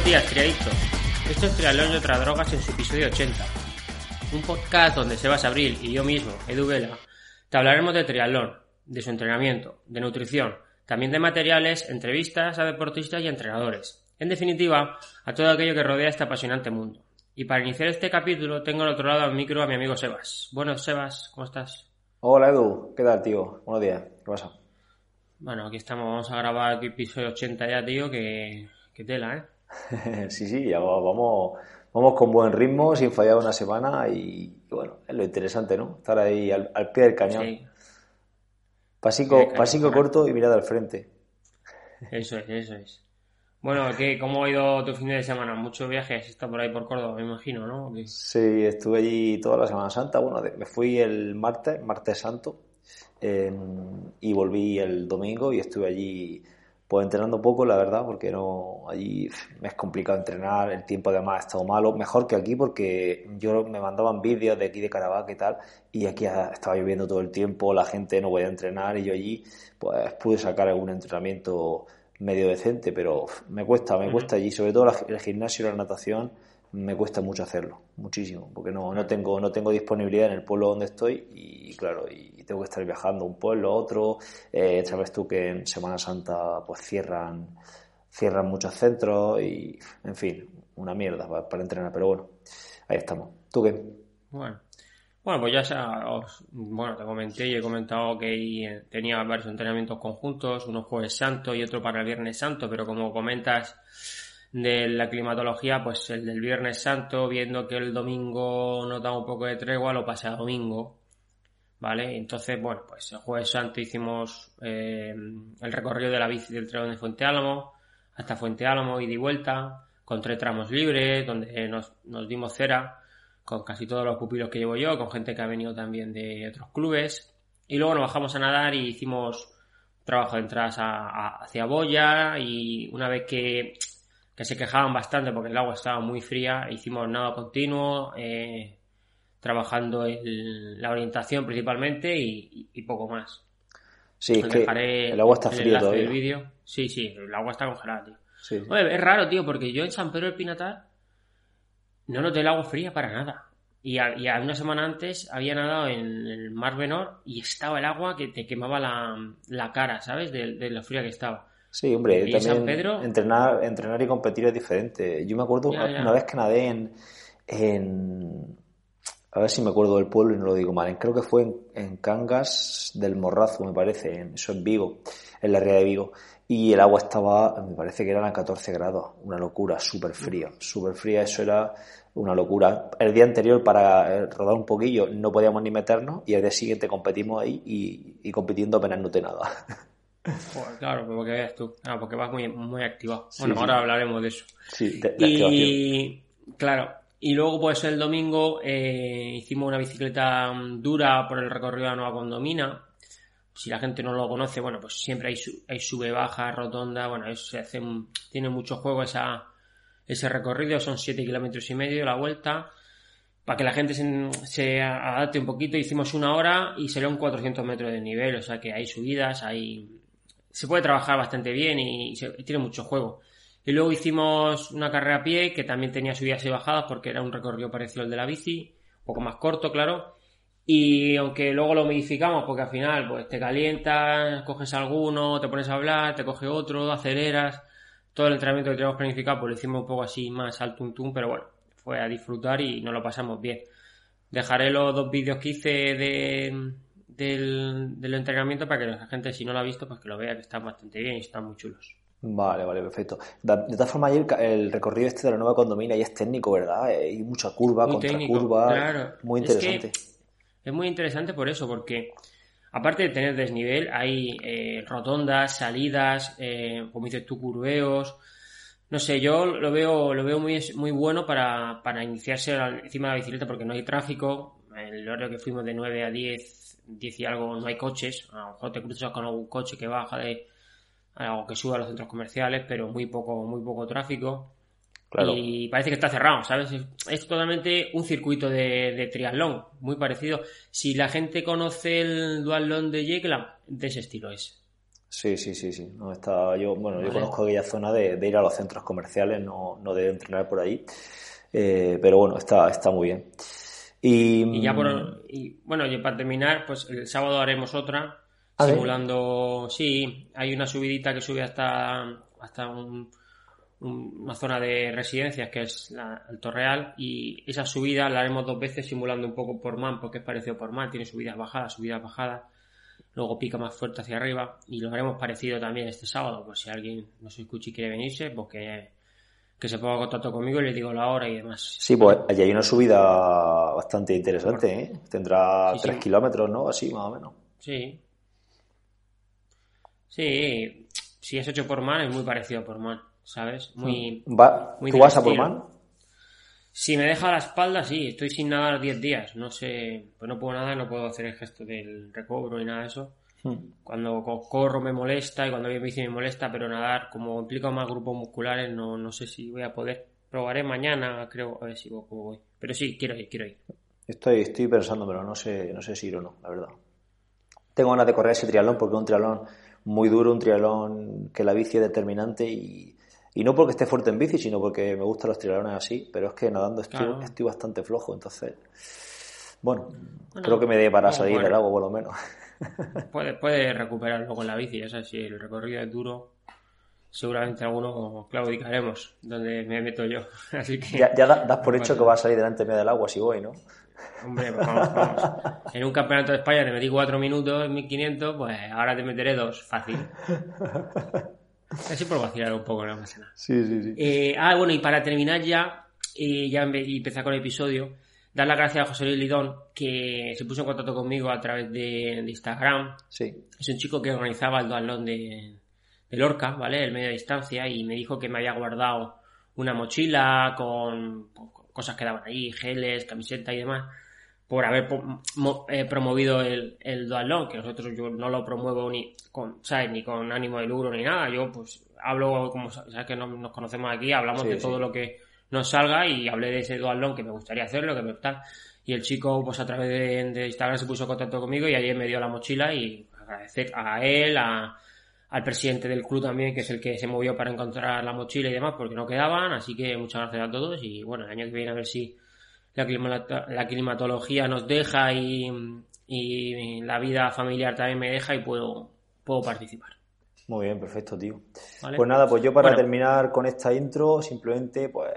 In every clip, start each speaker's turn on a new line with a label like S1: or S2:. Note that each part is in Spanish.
S1: Buenos días, triadictos. Esto es Triatlón y otras drogas en su episodio 80. Un podcast donde Sebas Abril y yo mismo, Edu Vela, te hablaremos de triatlón, de su entrenamiento, de nutrición, también de materiales, entrevistas a deportistas y entrenadores. En definitiva, a todo aquello que rodea este apasionante mundo. Y para iniciar este capítulo tengo al otro lado al micro a mi amigo Sebas. Bueno, Sebas, ¿cómo estás?
S2: Hola Edu, ¿qué tal tío? Buenos días, ¿qué pasa?
S1: Bueno, aquí estamos, vamos a grabar aquí episodio 80 ya, tío, que, que tela, ¿eh?
S2: sí, sí, ya vamos, vamos con buen ritmo, sin fallar una semana y, bueno, es lo interesante, ¿no? Estar ahí al, pie del cañón. Sí. Pasico, corto y mirada al frente.
S1: Eso es, eso es. Bueno, ¿qué, ¿cómo ha ido tu fin de semana? Muchos viajes, está por ahí por Córdoba, me imagino, ¿no?
S2: Sí, estuve allí toda la Semana Santa. Bueno, me fui el martes, martes santo, Em, y volví el domingo y estuve allí pues entrenando poco, la verdad, porque no allí me es complicado entrenar, el tiempo además ha estado malo, mejor que aquí porque yo me mandaban vídeos de aquí de Caravaca y tal, y aquí estaba lloviendo todo el tiempo, la gente no podía entrenar y yo allí pues pude sacar algún entrenamiento medio decente, pero me cuesta, me cuesta allí, sobre todo el gimnasio y la natación, me cuesta mucho hacerlo, muchísimo, porque no, no tengo, no tengo disponibilidad en el pueblo donde estoy y claro, y tengo que estar viajando un pueblo, a otro, eh, sabes tú que en Semana Santa pues cierran, cierran muchos centros y en fin, una mierda para, entrenar, pero bueno, ahí estamos. ¿Tú qué?
S1: Bueno. Bueno, pues ya os, bueno, te comenté y he comentado que tenía varios entrenamientos conjuntos, uno jueves santo y otro para el viernes santo, pero como comentas, de la climatología, pues el del Viernes Santo, viendo que el domingo nos da un poco de tregua, lo pasé a domingo, ¿vale? Entonces, bueno, pues el Jueves Santo hicimos eh, el recorrido de la bici del tren de Fuente Álamo hasta Fuente Álamo y de vuelta, con tres tramos libres, donde nos, nos dimos cera con casi todos los pupilos que llevo yo, con gente que ha venido también de otros clubes. Y luego nos bajamos a nadar y hicimos trabajo de entradas hacia Boya y una vez que que se quejaban bastante porque el agua estaba muy fría. Hicimos nada continuo, eh, trabajando la orientación principalmente y, poco más.
S2: Sí, es que el agua está fría todavía.
S1: vídeo. Sí, sí, el agua está congelada, tío. es raro, tío, porque yo en San Pedro del Pinatar no noté el agua fría para nada. Y, a, una semana antes había nadado en el Mar Menor y estaba el agua que te quemaba la, cara, ¿sabes? De, de lo fría que estaba.
S2: Sí, hombre, también entrenar, entrenar y competir es diferente. Yo me acuerdo una vez que nadé en, en, a ver si me acuerdo del pueblo y no lo digo mal, creo que fue en, Cangas del Morrazo, me parece, en, eso en Vigo, en la ría de Vigo, y el agua estaba, me parece que eran a 14 grados, una locura, súper fría, súper fría, eso era una locura. El día anterior para eh, rodar un poquillo no podíamos ni meternos y el día siguiente competimos ahí y, y compitiendo apenas noté nada.
S1: claro, porque veas tú. Ah, porque vas muy, muy activado. bueno, ahora hablaremos de eso.
S2: Sí,
S1: y claro, y luego pues el domingo eh, hicimos una bicicleta dura por el recorrido de la Nueva Condomina. Si la gente no lo conoce, bueno, pues siempre hay, hay sube, baja, rotonda, bueno, eso se hace, tiene mucho juego esa, ese recorrido, son 7 kilómetros y medio la vuelta. Para que la gente se, se, adapte un poquito, hicimos una hora y serían 400 metros de nivel, o sea que hay subidas, hay, se puede trabajar bastante bien y, tiene mucho juego. Y luego hicimos una carrera a pie que también tenía subidas y bajadas porque era un recorrido parecido al de la bici, un poco más corto, claro. Y aunque luego lo modificamos porque al final pues te calientas, coges alguno, te pones a hablar, te coge otro, aceleras. Todo el entrenamiento que teníamos planificado pues lo hicimos un poco así más al tum, pero bueno, fue a disfrutar y nos lo pasamos bien. Dejaré los dos vídeos que hice de, del, entrenamiento para que la gente, si no lo ha visto, pues que lo vea, que están bastante bien y están muy chulos.
S2: Vale, vale, perfecto. De, todas formas, el, recorrido este de la nueva condomina y es técnico, ¿verdad? Hay mucha curva, contra curva. Muy interesante.
S1: Es, muy interesante por eso, porque aparte de tener desnivel, hay eh, rotondas, salidas, eh, como dices tú, curveos. No sé, yo lo veo, lo veo muy, muy bueno para, para iniciarse encima de la bicicleta porque no hay tráfico. El horario que fuimos de 9 a 10 10 y algo no hay coches, a lo mejor te cruzas con algún coche que baja de algo que sube a los centros comerciales, pero muy poco, muy poco tráfico. Y parece que está cerrado, ¿sabes? Es, totalmente un circuito de, de, triatlón, muy parecido. Si la gente conoce el duatlón de Jekla, de ese estilo es.
S2: Sí, sí, sí, sí. No, está, yo, bueno, yo conozco aquella zona de, ir a los centros comerciales, no, no de entrenar por ahí. Eh, pero bueno, está, está muy bien.
S1: Y, ya por, y, bueno, y para terminar, pues el sábado haremos otra, ¿Ah, simulando, sí, hay una subidita que sube hasta, hasta una zona de residencias que es la, el Torreal y esa subida la haremos dos veces simulando un poco por man porque es parecido por man, tiene subidas bajadas, subidas bajadas, luego pica más fuerte hacia arriba y lo haremos parecido también este sábado, pues si alguien nos escucha y quiere venirse, porque que se ponga en contacto conmigo y le digo la hora y demás.
S2: Sí, pues allí hay una subida bastante interesante, ¿eh? Tendrá tres kilómetros, ¿no? Así, más o menos.
S1: Sí. Sí, si es hecho por man, es muy parecido a por man, ¿sabes? Muy.
S2: Mm. ¿Va? ¿Tú vas a por man?
S1: Si me deja la espalda, sí, estoy sin nadar 10 días. No sé, pues no puedo nadar, no puedo hacer el gesto del recobro ni nada de eso. Hmm. Cuando corro me molesta y cuando voy bici me molesta, pero nadar, como implica más grupos musculares, no, no sé si voy a poder. Probaré mañana, creo, a ver si voy. Pero sí, quiero ir, quiero ir.
S2: Estoy, estoy pero no sé, no sé si ir o no, la verdad. Tengo ganas de correr ese triatlón porque es un triatlón muy duro, un triatlón que la bici es determinante y, no porque esté fuerte en bici, sino porque me gustan los triatlones así, pero es que nadando estoy, estoy bastante flojo, entonces, bueno, creo que me dé para salir del agua por lo menos.
S1: Puede, puede recuperar luego la bici, es si el recorrido es duro, seguramente alguno claudicaremos donde me meto yo. Así que.
S2: Ya, das por hecho que va a salir delante medio del agua si voy, ¿no?
S1: Hombre, pues vamos, vamos. En un campeonato de España te metí cuatro minutos en 1500, pues ahora te meteré dos, fácil. Así por vacilar un poco, no pasa nada.
S2: Sí, sí, sí.
S1: Eh, ah, bueno, y para terminar ya, eh, ya empezar con el episodio, dar las gracias a José Luis Lidón, que se puso en contacto conmigo a través de, Instagram.
S2: Sí.
S1: Es un chico que organizaba el dualón de, de Lorca, ¿vale? El medio distancia, y me dijo que me había guardado una mochila con, cosas que daban ahí, geles, camiseta y demás, por haber eh, promovido el, el dualón, que nosotros yo no lo promuevo ni con, ¿sabes? Ni con ánimo de lucro ni nada. Yo, pues, hablo, como sabes que nos conocemos aquí, hablamos de todo lo que nos salga y hablé de ese dual que me gustaría hacerlo, que me tal. Y el chico, pues a través de, Instagram se puso en contacto conmigo y ayer me dio la mochila y agradecer a él, a, al presidente del club también, que es el que se movió para encontrar la mochila y demás, porque no quedaban. Así que muchas gracias a todos y bueno, el año que viene a ver si la, la climatología nos deja y, y la vida familiar también me deja y puedo, puedo participar.
S2: Muy bien, perfecto, tío. Pues nada, pues yo para terminar con esta intro, simplemente, pues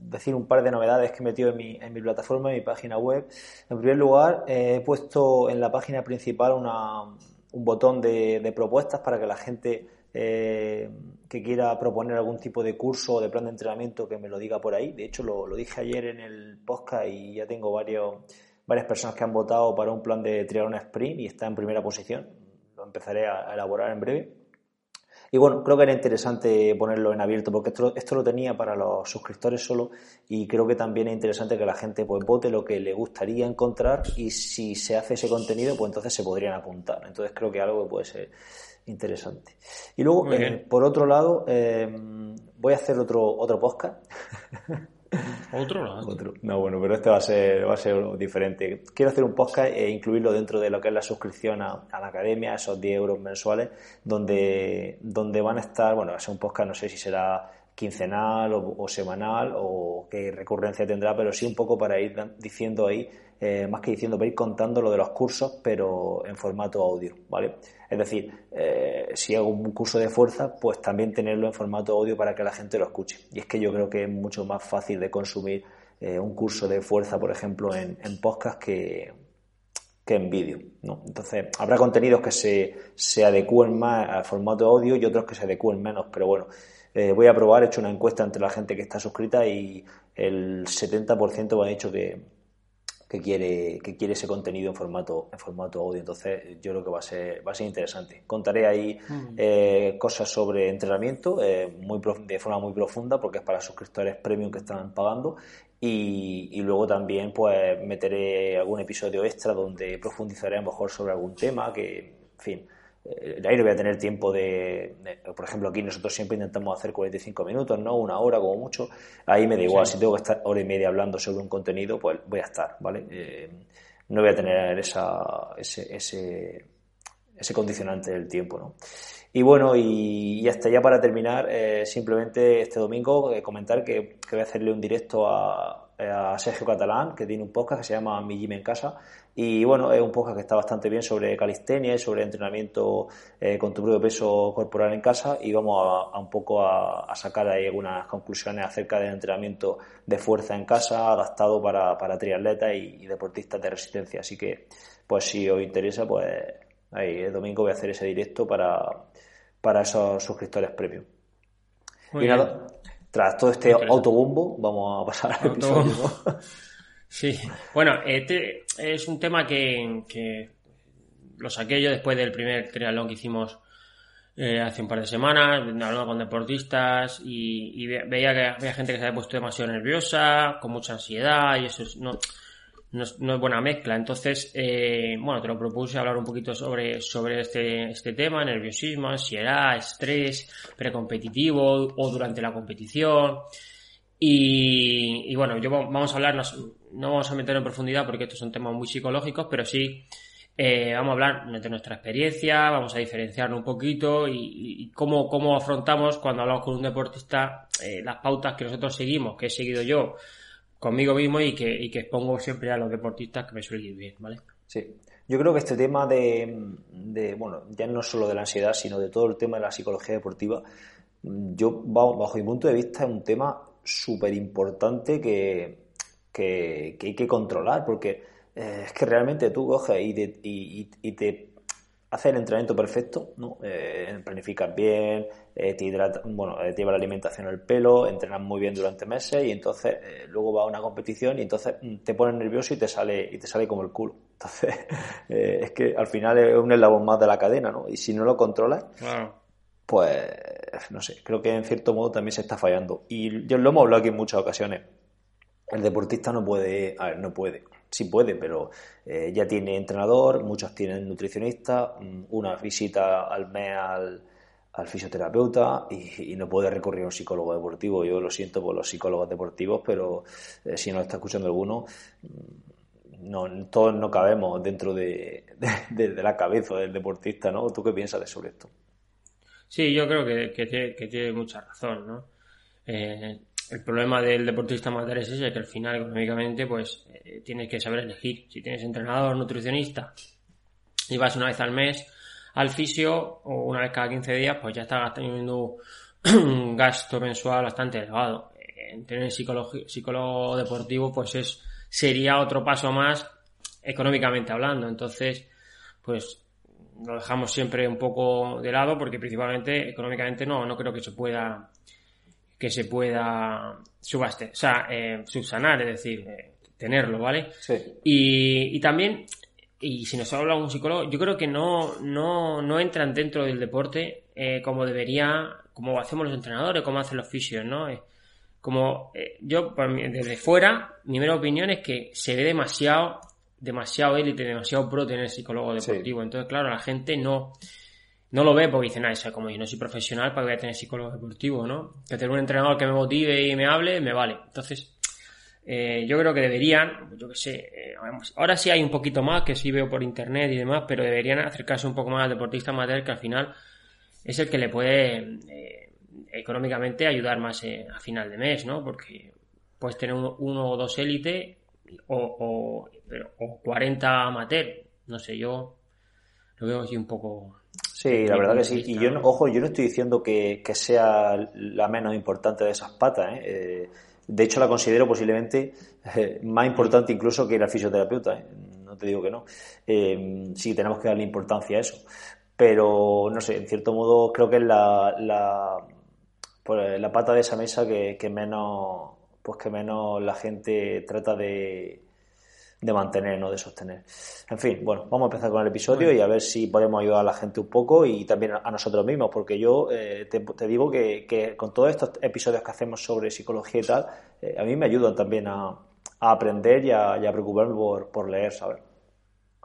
S2: decir un par de novedades que he metido en mi, en mi plataforma, en mi página web. En primer lugar, eh, he puesto en la página principal una, un botón de, propuestas para que la gente eh, que quiera proponer algún tipo de curso o de plan de entrenamiento que me lo diga por ahí. De hecho, lo, lo dije ayer en el podcast y ya tengo varios, varias personas que han votado para un plan de triatlón sprint y está en primera posición. Lo empezaré a elaborar en breve. Y bueno, creo que era interesante ponerlo en abierto porque esto, esto lo tenía para los suscriptores solo y creo que también es interesante que la gente pues vote lo que le gustaría encontrar y si se hace ese contenido pues entonces se podrían apuntar. Entonces creo que algo que puede ser interesante. Y luego, eh, por otro lado, eh, voy a hacer otro, otro podcast.
S1: ¿Otro? No,
S2: no, bueno, pero este va a ser, va a ser diferente. Quiero hacer un podcast e incluirlo dentro de lo que es la suscripción a, la academia, esos 10 euros mensuales, donde, donde van a estar, bueno, va a ser un podcast, no sé si será quincenal o, semanal o qué recurrencia tendrá, pero sí un poco para ir diciendo ahí, eh, más que diciendo, para ir contando lo de los cursos, pero en formato audio, ¿vale? Es decir, eh, si hago un curso de fuerza, pues también tenerlo en formato audio para que la gente lo escuche. Y es que yo creo que es mucho más fácil de consumir eh, un curso de fuerza, por ejemplo, en, podcast que, que en vídeo. ¿no? Entonces, habrá contenidos que se, se adecúen más al formato audio y otros que se adecúen menos, pero bueno, voy a probar, he hecho una encuesta entre la gente que está suscrita y el 70% me ha dicho que, que quiere, que quiere ese contenido en formato, en formato audio. Entonces, yo creo que va a ser, va a ser interesante. Contaré ahí eh, cosas sobre entrenamiento eh, muy de forma muy profunda, porque es para suscriptores premium que están pagando. Y, y, luego también pues meteré algún episodio extra donde profundizaré a lo mejor sobre algún tema que, en fin, eh, ahí no voy a tener tiempo de, por ejemplo, aquí nosotros siempre intentamos hacer 45 minutos, ¿no? Una hora como mucho. Ahí me da igual, si tengo que estar hora y media hablando sobre un contenido, pues voy a estar, ¿vale? Eh, no voy a tener esa, ese, ese, ese condicionante del tiempo, ¿no? Y bueno, y, hasta ya para terminar, eh, simplemente este domingo eh, comentar que, voy a hacerle un directo a, Sergio Catalán, que tiene un podcast que se llama Mi Gym en Casa. Y bueno, es un podcast que está bastante bien sobre calistenia y sobre entrenamiento eh, con tu propio peso corporal en casa. Y vamos a, un poco a, sacar ahí algunas conclusiones acerca del entrenamiento de fuerza en casa, adaptado para, para triatletas y, y deportistas de resistencia. Así que, pues si os interesa, pues ahí el domingo voy a hacer ese directo para para esos suscriptores premium. y nada, tras todo este autobombo, vamos a pasar al episodio.
S1: sí, bueno, este es un tema que, lo saqué yo después del primer triatlón que hicimos eh, hace un par de semanas, hablando con deportistas y, veía que había gente que se había puesto demasiado nerviosa, con mucha ansiedad y eso no, no es, buena mezcla. Entonces, eh, bueno, te lo propuse hablar un poquito sobre, sobre este, este tema, nerviosismo, ansiedad, estrés, precompetitivo o durante la competición. Y, bueno, yo vamos a hablar, no, vamos a meter en profundidad porque estos son temas muy psicológicos, pero sí eh, vamos a hablar de nuestra experiencia, vamos a diferenciarlo un poquito y, cómo, cómo afrontamos cuando hablamos con un deportista eh, las pautas que nosotros seguimos, que he seguido yo conmigo mismo y que, y que expongo siempre a los deportistas que me suelen ir bien, ¿vale?
S2: Sí. Yo creo que este tema de, bueno, ya no solo de la ansiedad, sino de todo el tema de la psicología deportiva, yo, bajo mi punto de vista, es un tema súper importante que, que, hay que controlar, porque eh, es que realmente tú coges y, y, y te hacer el entrenamiento perfecto, ¿no? Eh, planificas bien, eh, te hidrata, bueno, eh, te lleva la alimentación al pelo, entrenas muy bien durante meses y entonces luego va a una competición y entonces mm, te pones nervioso y te sale y te sale como el culo. Entonces es que al final es un eslabón más de la cadena, ¿no? Y si no lo controlas, pues no sé, creo que en cierto modo también se está fallando. Y yo lo hemos hablado aquí en muchas ocasiones. El deportista no puede, a ver, no puede, sí puede, pero eh, ya tiene entrenador, muchos tienen nutricionista, mm, una visita al mes al, fisioterapeuta y, no puede recurrir a un psicólogo deportivo. Yo lo siento por los psicólogos deportivos, pero eh, si no está escuchando alguno, mm, no, todos no cabemos dentro de, la cabeza del deportista, ¿no? ¿Tú qué piensas de sobre esto?
S1: Sí, yo creo que, que, tiene, mucha razón, ¿no? Eh, el problema del deportista amateur es ese, que al final económicamente pues eh, tienes que saber elegir. Si tienes entrenador, nutricionista y vas una vez al mes al fisio una vez cada 15 días, pues ya estás teniendo un gasto mensual bastante elevado. En tener psicólogo deportivo pues es sería otro paso más económicamente hablando. Entonces, pues lo dejamos siempre un poco de lado porque principalmente económicamente no, no creo que se pueda que se pueda subaste, o sea, eh, subsanar, es decir, eh, tenerlo, ¿vale? Sí. Y, y, también, y si nos habla un psicólogo, yo creo que no, no, no entran dentro del deporte eh, como debería, como hacemos los entrenadores, como hacen los fisios, ¿no? como yo, desde fuera, mi primera opinión es que se ve demasiado, demasiado élite, demasiado pro tener psicólogo deportivo. Entonces, claro, la gente no, no lo ve porque dice, nada, eso como yo no soy profesional, ¿para que voy a tener psicólogo deportivo, no? Que tener un entrenador que me motive y me hable, me vale. Entonces, eh, yo creo que deberían, yo qué sé, eh, ahora sí hay un poquito más que sí veo por internet y demás, pero deberían acercarse un poco más al deportista amateur que al final es el que le puede eh, económicamente ayudar más a final de mes, ¿no? Porque puedes tener uno, o dos élite o, o 40 amateur, no sé, yo lo veo así un poco
S2: Sí, la verdad que sí. Y yo, ojo, yo no estoy diciendo que, sea la menos importante de esas patas. ¿eh? Eh, de hecho, la considero posiblemente eh, más importante incluso que ir al fisioterapeuta. No te digo que no. sí, tenemos que darle importancia a eso. Pero, no sé, en cierto modo creo que es la, la, pues, la pata de esa mesa que, que menos pues que menos la gente trata de, de mantener, no de sostener. En fin, bueno, vamos a empezar con el episodio y a ver si podemos ayudar a la gente un poco y también a nosotros mismos, porque yo eh, te, digo que, con todos estos episodios que hacemos sobre psicología y tal, eh, a mí me ayudan también a, aprender y a, preocuparme por, por leer, ¿sabes?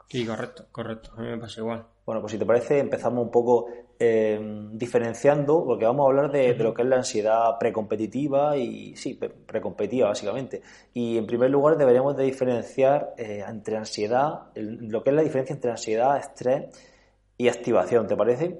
S1: Sí, correcto, correcto. A mí me pasa igual.
S2: Bueno, pues si te parece, empezamos un poco eh, diferenciando, porque vamos a hablar de, lo que es la ansiedad precompetitiva y, sí, precompetitiva básicamente. Y en primer lugar deberíamos de diferenciar eh, entre ansiedad, lo que es la diferencia entre ansiedad, estrés y activación, ¿te parece?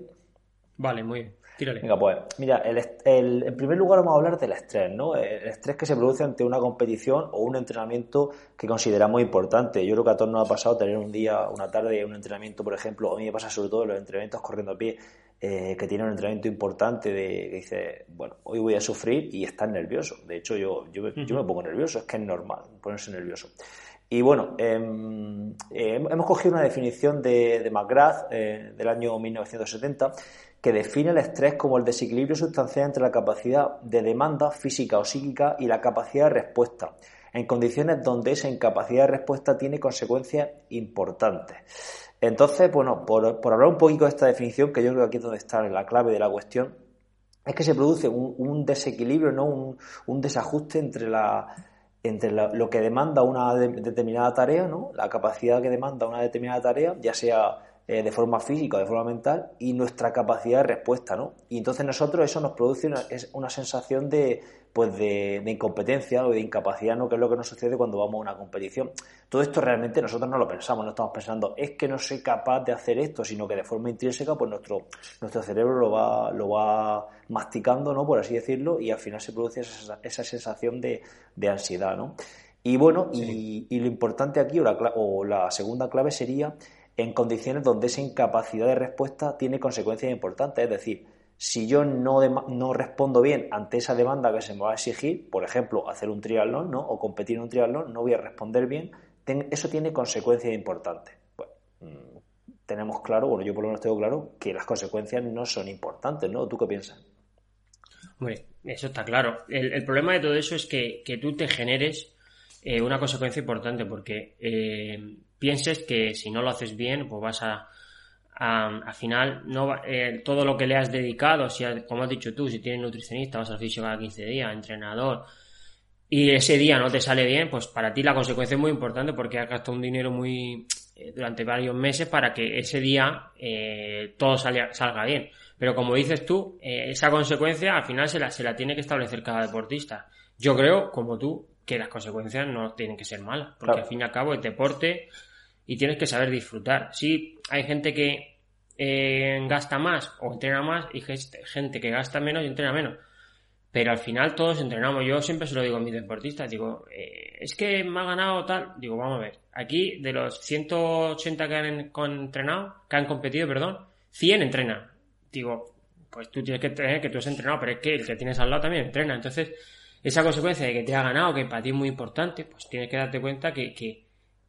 S1: Vale, muy bien. Tírale.
S2: Venga, pues, mira, el, en primer lugar vamos a hablar del estrés, ¿no? El estrés que se produce ante una competición o un entrenamiento que consideramos importante. Yo creo que a todos nos ha pasado tener un día, una tarde, un entrenamiento, por ejemplo, a mí me pasa sobre todo en los entrenamientos corriendo a pie, eh, que tiene un entrenamiento importante de que dice, bueno, hoy voy a sufrir y estás nervioso. De hecho, yo, yo, yo me pongo nervioso, es que es normal ponerse nervioso. Y bueno, em, eh, hemos cogido una definición de, de McGrath eh, del año 1970 que define el estrés como el desequilibrio sustancial entre la capacidad de demanda física o psíquica y la capacidad de respuesta, en condiciones donde esa incapacidad de respuesta tiene consecuencias importantes. Entonces, bueno, por, hablar un poquito de esta definición, que yo creo que aquí es donde está la clave de la cuestión, es que se produce un, desequilibrio, ¿no? un desajuste entre la entre lo que demanda una determinada tarea, ¿no? la capacidad que demanda una determinada tarea, ya sea eh, de forma física o de forma mental, y nuestra capacidad de respuesta. ¿no? Y entonces nosotros eso nos produce es una sensación de, pues de, incompetencia o de incapacidad, ¿no? que es lo que nos sucede cuando vamos a una competición. Todo esto realmente nosotros no lo pensamos, no estamos pensando, es que no soy capaz de hacer esto, sino que de forma intrínseca pues nuestro, nuestro cerebro lo va, lo va masticando, ¿no? por así decirlo, y al final se produce esa, esa sensación de, de, ansiedad. ¿no? Y bueno, y, lo importante aquí, o la, o la segunda clave sería en condiciones donde esa incapacidad de respuesta tiene consecuencias importantes, es decir, si yo no, no respondo bien ante esa demanda que se me va a exigir, por ejemplo, hacer un triatlón ¿no? o competir en un triatlón, no voy a responder bien, eso tiene consecuencias importantes. Mm, tenemos claro, bueno, yo por lo menos tengo claro, que las consecuencias no son importantes, ¿no? ¿Tú qué piensas?
S1: Hombre, eso está claro. El, problema de todo eso es que, tú te generes eh, una consecuencia importante, porque eh, pienses que si no lo haces bien, pues vas a al final no eh, todo lo que le has dedicado, si como has dicho tú, si tienes nutricionista, vas al fisio cada 15 días, entrenador, y ese día no te sale bien, pues para ti la consecuencia es muy importante porque has gastado un dinero muy eh, durante varios meses para que ese día eh, todo salga, bien. Pero como dices tú, esa consecuencia al final se la, se la tiene que establecer cada deportista. Yo creo, como tú, que las consecuencias no tienen que ser malas, porque al fin y al cabo el deporte y tienes que saber disfrutar. Sí, hay gente que eh, gasta más o entrena más y gente que gasta menos y entrena menos. Pero al final todos entrenamos. Yo siempre se lo digo a mis deportistas. Digo, eh, es que me ha ganado tal. Digo, vamos a ver. Aquí, de los 180 que han entrenado, que han competido, perdón, 100 entrenan. Digo, pues tú tienes que tener que tú has entrenado, pero es que el que tienes al lado también entrena. Entonces, esa consecuencia de que te ha ganado, que para ti es muy importante, pues tienes que darte cuenta que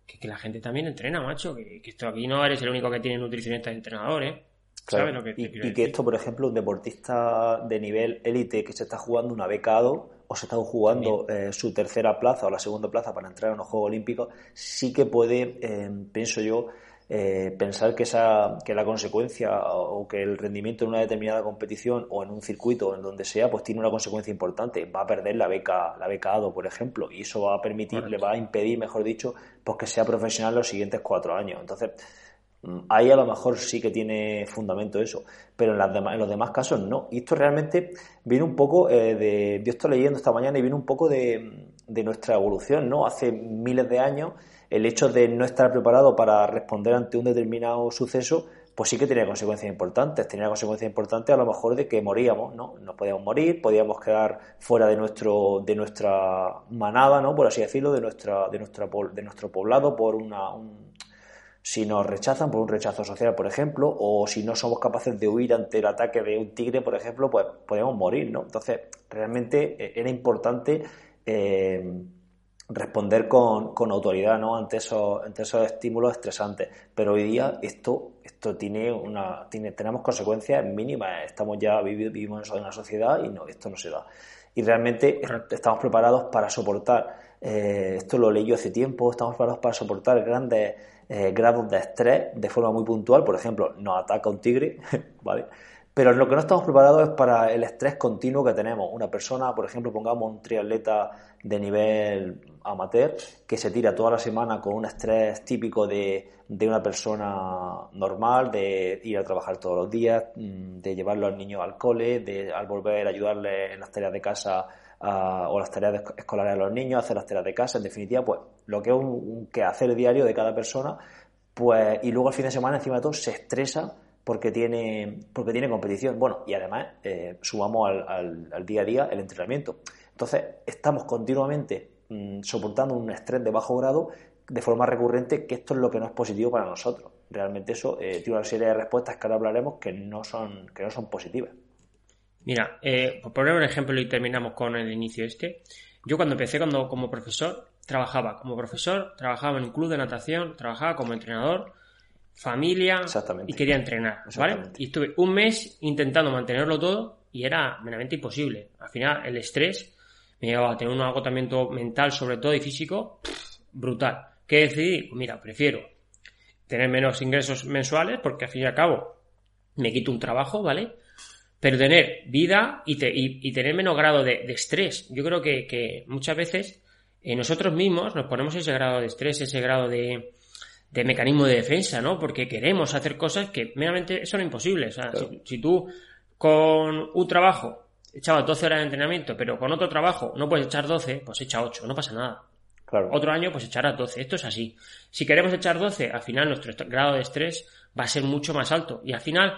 S1: que, la gente también entrena, macho. Que, esto aquí no eres el único que tiene nutricionista y entrenador, ¿eh?
S2: ¿Sabes lo que y, que esto, por ejemplo, un deportista de nivel élite que se está jugando una becado o se está jugando eh, su tercera plaza o la segunda plaza para entrar a unos Juegos Olímpicos, sí que puede, eh, pienso yo, eh, pensar que, esa, que la consecuencia o que el rendimiento en una determinada competición o en un circuito o en donde sea, pues tiene una consecuencia importante. Va a perder la beca, la beca ADO, por ejemplo, y eso va a permitir, le va a impedir, mejor dicho, pues que sea profesional los siguientes cuatro años. Entonces, mm, ahí a lo mejor sí que tiene fundamento eso, pero en, las demás, en los demás casos no. Y esto realmente viene un poco eh, de. Yo estoy leyendo esta mañana y viene un poco de, de nuestra evolución, ¿no? Hace miles de años el hecho de no estar preparado para responder ante un determinado suceso, pues sí que tenía consecuencias importantes. Tenía consecuencias importantes a lo mejor de que moríamos, ¿no? Nos podíamos morir, podíamos quedar fuera de nuestro, de nuestra manada, ¿no? Por así decirlo, de nuestra, de nuestra, de nuestro poblado, por una, si nos rechazan por un rechazo social, por ejemplo, o si no somos capaces de huir ante el ataque de un tigre, por ejemplo, pues podemos morir, ¿no? Entonces, realmente eh, era importante eh, responder con, con, autoridad ¿no? ante, esos, ante esos estímulos estresantes. Pero hoy día esto, esto tiene una, tiene, tenemos consecuencias mínimas. Estamos ya vivimos en una sociedad y no, esto no se da. Y realmente estamos preparados para soportar, eh, esto lo leí yo hace tiempo, estamos preparados para soportar grandes eh, grados de estrés de forma muy puntual. Por ejemplo, nos ataca un tigre, ¿vale? Pero lo que no estamos preparados es para el estrés continuo que tenemos. Una persona, por ejemplo, pongamos un triatleta de nivel amateur que se tira toda la semana con un estrés típico de, una persona normal, de ir a trabajar todos los días, mm, de llevar a los niños al cole, de al volver a ayudarles en las tareas de casa o las tareas escolares a los niños, hacer las tareas de casa, en definitiva, pues lo que es un, un quehacer diario de cada persona, pues y luego al fin de semana encima de todo se estresa porque tiene, porque tiene competición. Bueno, y además eh, sumamos al, día a día el entrenamiento. Entonces, estamos continuamente mm, soportando un estrés de bajo grado de forma recurrente, que esto es lo que no es positivo para nosotros. Realmente eso eh, tiene una serie de respuestas que ahora hablaremos que no son, que no son positivas.
S1: Mira, eh, por poner un ejemplo y terminamos con el inicio este. Yo cuando empecé cuando, como profesor, trabajaba como profesor, trabajaba en un club de natación, trabajaba como entrenador, familia y quería entrenar, ¿vale? Y estuve un mes intentando mantenerlo todo y era meramente imposible. Al final el estrés me llevaba a tener un agotamiento mental sobre todo y físico brutal. ¿Qué decidí? Pues mira, prefiero tener menos ingresos mensuales porque al fin y al cabo me quito un trabajo, ¿vale? Pero tener vida y, y, tener menos grado de, estrés. Yo creo que, muchas veces eh, nosotros mismos nos ponemos ese grado de estrés, ese grado de, de mecanismo de defensa, ¿no? Porque queremos hacer cosas que meramente son imposibles. O sea, si, tú con un trabajo echabas 12 horas de entrenamiento, pero con otro trabajo no puedes echar 12, pues echa 8, no pasa nada. Claro. Otro año, pues echarás 12. Esto es así. Si queremos echar 12, al final nuestro grado de estrés va a ser mucho más alto. Y al final,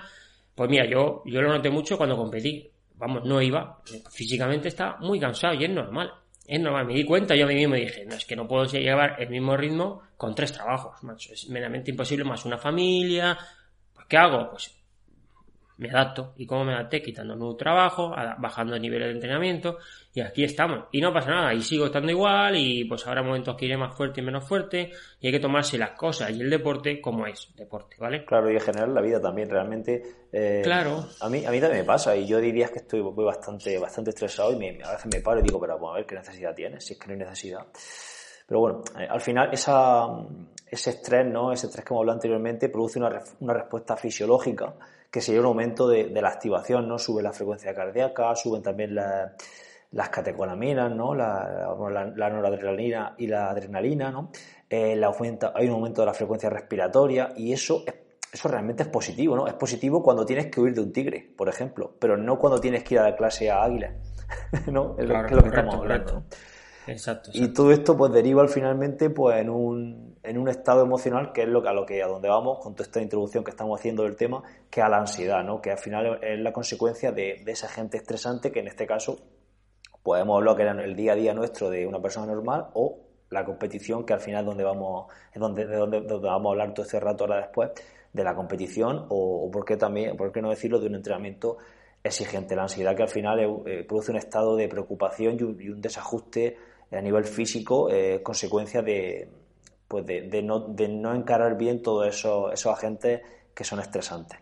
S1: pues mira, yo, yo lo noté mucho cuando competí. Vamos, no iba. Físicamente está muy cansado y es normal es normal, me di cuenta, yo a mí mismo dije, no, es que no puedo llevar el mismo ritmo con tres trabajos, macho, es meramente imposible, más una familia, pues, ¿qué hago? Pues me adapto. ¿Y cómo me adapté? Quitando nuevo trabajo, bajando el nivel de entrenamiento, y aquí estamos. Y no pasa nada, y sigo estando igual, y pues habrá momentos que iré más fuerte y menos fuerte, y hay que tomarse las cosas y el deporte como es, deporte, ¿vale?
S2: Claro, y en general la vida también, realmente. Eh, claro. A mí, a mí también me pasa, y yo diría que estoy voy bastante, bastante estresado, y me, a veces me paro y digo, pero a ver qué necesidad tienes, si es que no hay necesidad. Pero bueno, eh, al final esa, ese estrés, ¿no? Ese estrés que hemos hablado anteriormente produce una, una respuesta fisiológica que sería un aumento de, la activación, ¿no? Sube la frecuencia cardíaca, suben también las catecolaminas, ¿no? La, noradrenalina y la adrenalina, ¿no? Eh, aumenta, hay un aumento de la frecuencia respiratoria y eso eso realmente es positivo, ¿no? Es positivo cuando tienes que huir de un tigre, por ejemplo, pero no cuando tienes que ir a la clase a águila, ¿no? Es lo, que estamos hablando. Exacto, Y todo esto pues deriva finalmente pues en un, en un estado emocional que es lo que a lo que a donde vamos con toda esta introducción que estamos haciendo del tema, que a la ansiedad, ¿no? Que al final es la consecuencia de, de esa gente estresante que en este caso podemos hablar que era el día a día nuestro de una persona normal o la competición que al final donde vamos es donde, de donde, vamos a hablar todo este rato ahora después de la competición o, por qué también por qué no decirlo de un entrenamiento exigente la ansiedad que al final eh, produce un estado de preocupación y un desajuste a nivel físico eh, consecuencia de, pues de, no, de no encarar bien todos esos, esos agentes que son estresantes.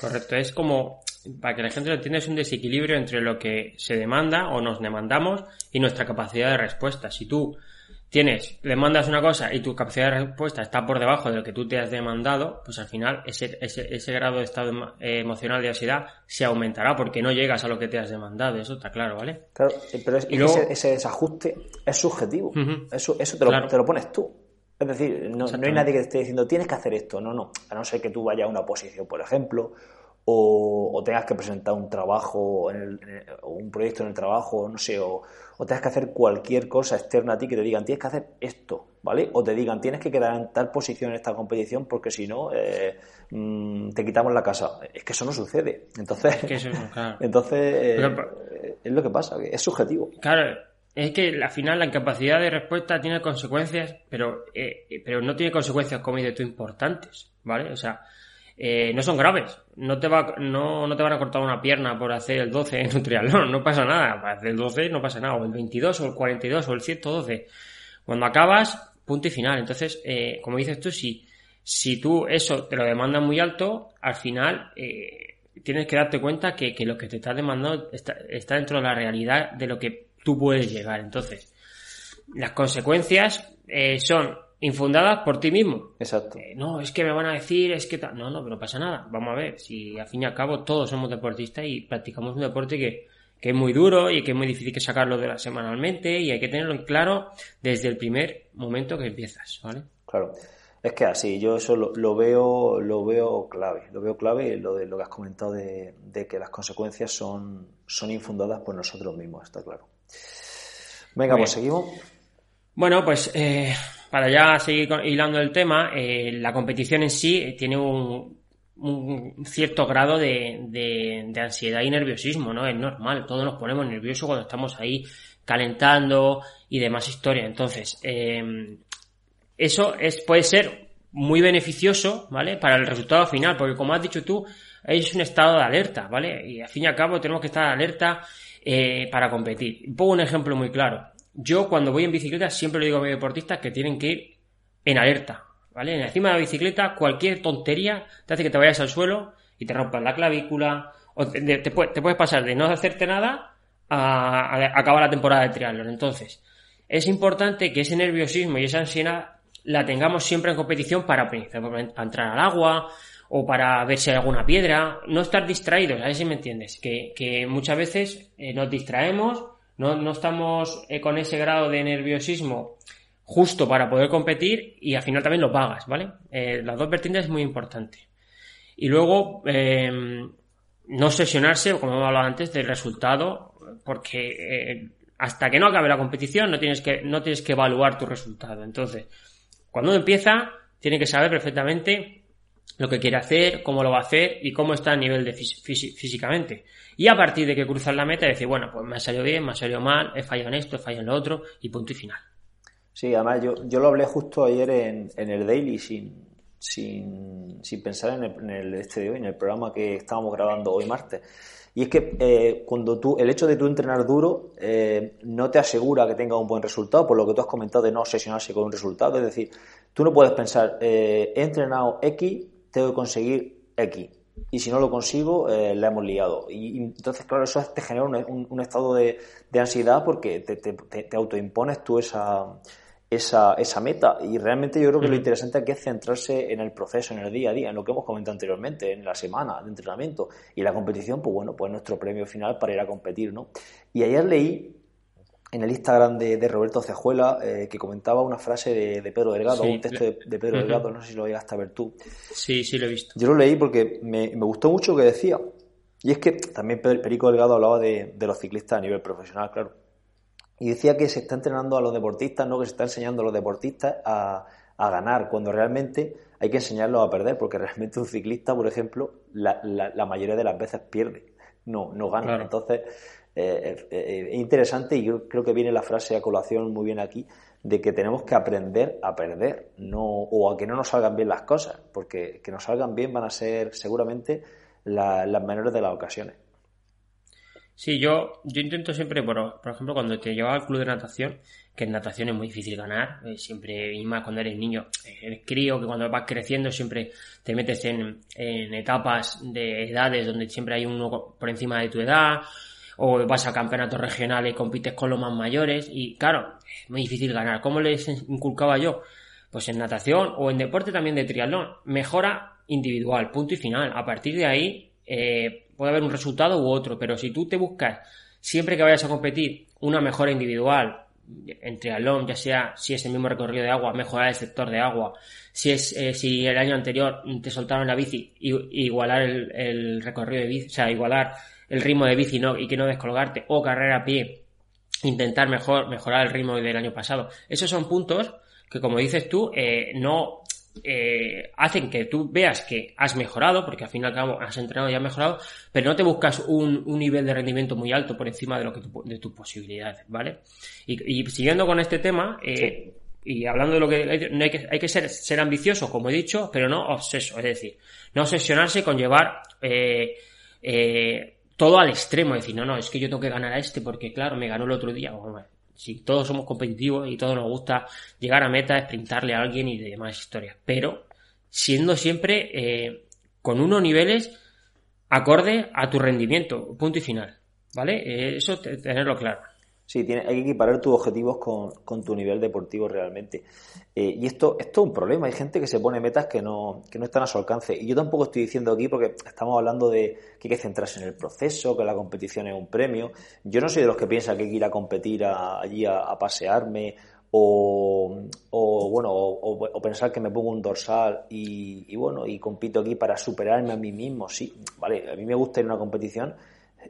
S1: Correcto, es como, para que la gente lo entienda, es un desequilibrio entre lo que se demanda o nos demandamos y nuestra capacidad de respuesta. Si tú tienes, demandas una cosa y tu capacidad de respuesta está por debajo de lo que tú te has demandado, pues al final ese, ese, ese grado de estado emocional de ansiedad se aumentará porque no llegas a lo que te has demandado, eso está claro, ¿vale?
S2: Claro, eh, pero ese, desajuste es subjetivo, eso, eso te, lo, te lo pones tú. Es decir, no, no, hay nadie que te esté diciendo tienes que hacer esto, no, no, a no ser que tú vayas a una posición, por ejemplo, o, tengas que presentar un trabajo en o un proyecto en el trabajo, no sé, o, tengas que hacer cualquier cosa externa a ti que te digan tienes que hacer esto, ¿vale? O te digan tienes que quedar en tal posición en esta competición porque si no eh, mm, te quitamos la casa. Es que eso no sucede. Entonces, entonces eh, es lo que pasa, es subjetivo.
S1: Claro, es que al final la incapacidad de respuesta tiene consecuencias, pero, eh, pero no tiene consecuencias, como dices tú, importantes, ¿vale? O sea, eh, no son graves. No te, va, no, no te van a cortar una pierna por hacer el 12 en un triatlón, no pasa nada. El 12 no pasa nada, o el 22, o el 42, o el 112. Cuando acabas, punto y final. Entonces, eh, como dices tú, si, si tú eso te lo demandas muy alto, al final eh, tienes que darte cuenta que, que, lo que te está demandando está, está dentro de la realidad de lo que tú puedes llegar. Entonces, las consecuencias eh, son infundadas por ti mismo.
S2: Exacto.
S1: Eh, no, es que me van a decir, es que No, no, pero no pasa nada. Vamos a ver, si al fin y al cabo todos somos deportistas y practicamos un deporte que, que es muy duro y que es muy difícil que sacarlo de la semanalmente y hay que tenerlo en claro desde el primer momento que empiezas, ¿vale?
S2: Claro. Es que así, yo eso lo, veo, lo veo clave, lo veo clave lo de lo que has comentado de, que las consecuencias son, son infundadas por nosotros mismos, está claro. Venga, pues seguimos.
S1: Bueno, pues eh, para ya seguir hilando el tema, eh, la competición en sí tiene un, un cierto grado de, ansiedad y nerviosismo, ¿no? Es normal, todos nos ponemos nerviosos cuando estamos ahí calentando y demás historia. Entonces, em, eso es, puede ser muy beneficioso, ¿vale? Para el resultado final, porque como has dicho tú, es un estado de alerta, ¿vale? Y al fin y al cabo tenemos que estar alerta eh, para competir. Pongo un ejemplo muy claro. Yo cuando voy en bicicleta siempre le digo a mis deportistas que tienen que ir en alerta, ¿vale? Encima de la bicicleta cualquier tontería te hace que te vayas al suelo y te rompas la clavícula o te, puedes pasar de no hacerte nada a, acabar la temporada de triatlón. Entonces, es importante que ese nerviosismo y esa ansiedad la tengamos siempre en competición para, entrar al agua o para ver si hay alguna piedra, no estar distraídos, a ver si me entiendes, que, muchas veces eh, nos distraemos, no, no estamos eh, con ese grado de nerviosismo justo para poder competir y al final también lo pagas, ¿vale? Eh, las dos vertientes es muy importante. Y luego, no sesionarse, como hemos hablado antes, del resultado, porque hasta que no acabe la competición no tienes que, no tienes que evaluar tu resultado. Entonces, cuando uno empieza, tiene que saber perfectamente lo que quiere hacer, cómo lo va a hacer y cómo está a nivel de físicamente. Y a partir de que cruzas la meta, decir, bueno, pues me ha salido bien, me ha salido mal, he fallado en esto, he fallado en lo otro, y punto y final.
S2: Sí, además yo, yo lo hablé justo ayer en, el Daily sin, sin, sin pensar en el, en este de hoy, en el programa que estábamos grabando hoy martes. Y es que eh, cuando tú, el hecho de tú entrenar duro eh, no te asegura que tenga un buen resultado, por lo que tú has comentado de no obsesionarse con un resultado. Es decir, tú no puedes pensar, eh, he entrenado X, tengo que conseguir X. Y si no lo consigo, la hemos liado. Y, entonces, claro, eso te genera un, estado de, ansiedad porque te, te, te autoimpones tú esa, esa, esa meta. Y realmente yo creo que lo interesante aquí es centrarse en el proceso, en el día a día, en lo que hemos comentado anteriormente, en la semana de entrenamiento. Y la competición, pues bueno, pues nuestro premio final para ir a competir, ¿no? Y ayer leí en el Instagram de, Roberto Cejuela eh, que comentaba una frase de, Pedro Delgado, un texto de, Pedro Delgado, no sé si lo llegaste a ver tú.
S1: Sí, sí lo he visto.
S2: Yo lo leí porque me, me gustó mucho lo que decía. Y es que también Perico Delgado hablaba de, de los ciclistas a nivel profesional, claro y decía que se está entrenando a los deportistas, no que se está enseñando a los deportistas a, ganar, cuando realmente hay que enseñarlos a perder, porque realmente un ciclista, por ejemplo, la, la, mayoría de las veces pierde, no, no gana. Entonces, eh, eh, eh, es interesante y yo creo que viene la frase a colación muy bien aquí, de que tenemos que aprender a perder, no, o a que no nos salgan bien las cosas, porque que nos salgan bien van a ser seguramente las menores de las ocasiones.
S1: Sí, yo, yo intento siempre, por, por ejemplo, cuando te llevaba al club de natación, que en natación es muy difícil ganar, eh, siempre, y más cuando eres niño, eres crío, que cuando vas creciendo siempre te metes en, en etapas de edades donde siempre hay uno por encima de tu edad, o vas a campeonatos regionales y compites con los más mayores, y claro, es muy difícil ganar. ¿Cómo les inculcaba yo? Pues en natación o en deporte también de triatlón, mejora individual, punto y final. A partir de ahí, eh, puede haber un resultado u otro, pero si tú te buscas siempre que vayas a competir una mejora individual entre alón, ya sea si es el mismo recorrido de agua, mejorar el sector de agua, si es eh, si el año anterior te soltaron la bici, igualar el, recorrido de bici, o sea, igualar el ritmo de bici ¿no? y que no descolgarte, o carrera a pie, intentar mejor, mejorar el ritmo del año pasado. Esos son puntos que, como dices tú, eh, no eh, hacen que tú veas que has mejorado, porque al fin y al cabo has entrenado y has mejorado, pero no te buscas un, nivel de rendimiento muy alto por encima de lo que de tus posibilidades, ¿vale? Y, siguiendo con este tema, eh, y hablando de lo que hay, hay que, hay que ser, ser ambicioso, como he dicho, pero no obseso, es decir, no obsesionarse con llevar eh, eh, todo al extremo, decir, no, no, es que yo tengo que ganar a este porque, claro, me ganó el otro día, si todos somos competitivos y todos nos gusta llegar a meta, sprintarle a alguien y demás historias. Pero siendo siempre eh, con unos niveles acorde a tu rendimiento, punto y final. ¿Vale? Eh, eso tenerlo claro.
S2: Sí, tiene, hay que equiparar tus objetivos con, tu nivel deportivo realmente. Eh, y esto, esto es un problema. Hay gente que se pone metas que no, que no están a su alcance. Y yo tampoco estoy diciendo aquí, porque estamos hablando de que hay que centrarse en el proceso, que la competición es un premio. Yo no soy de los que piensa que hay que ir a competir allí a, pasearme o, o bueno o, pensar que me pongo un dorsal y, y bueno y compito aquí para superarme a mí mismo. Sí, vale, a mí me gusta ir a una competición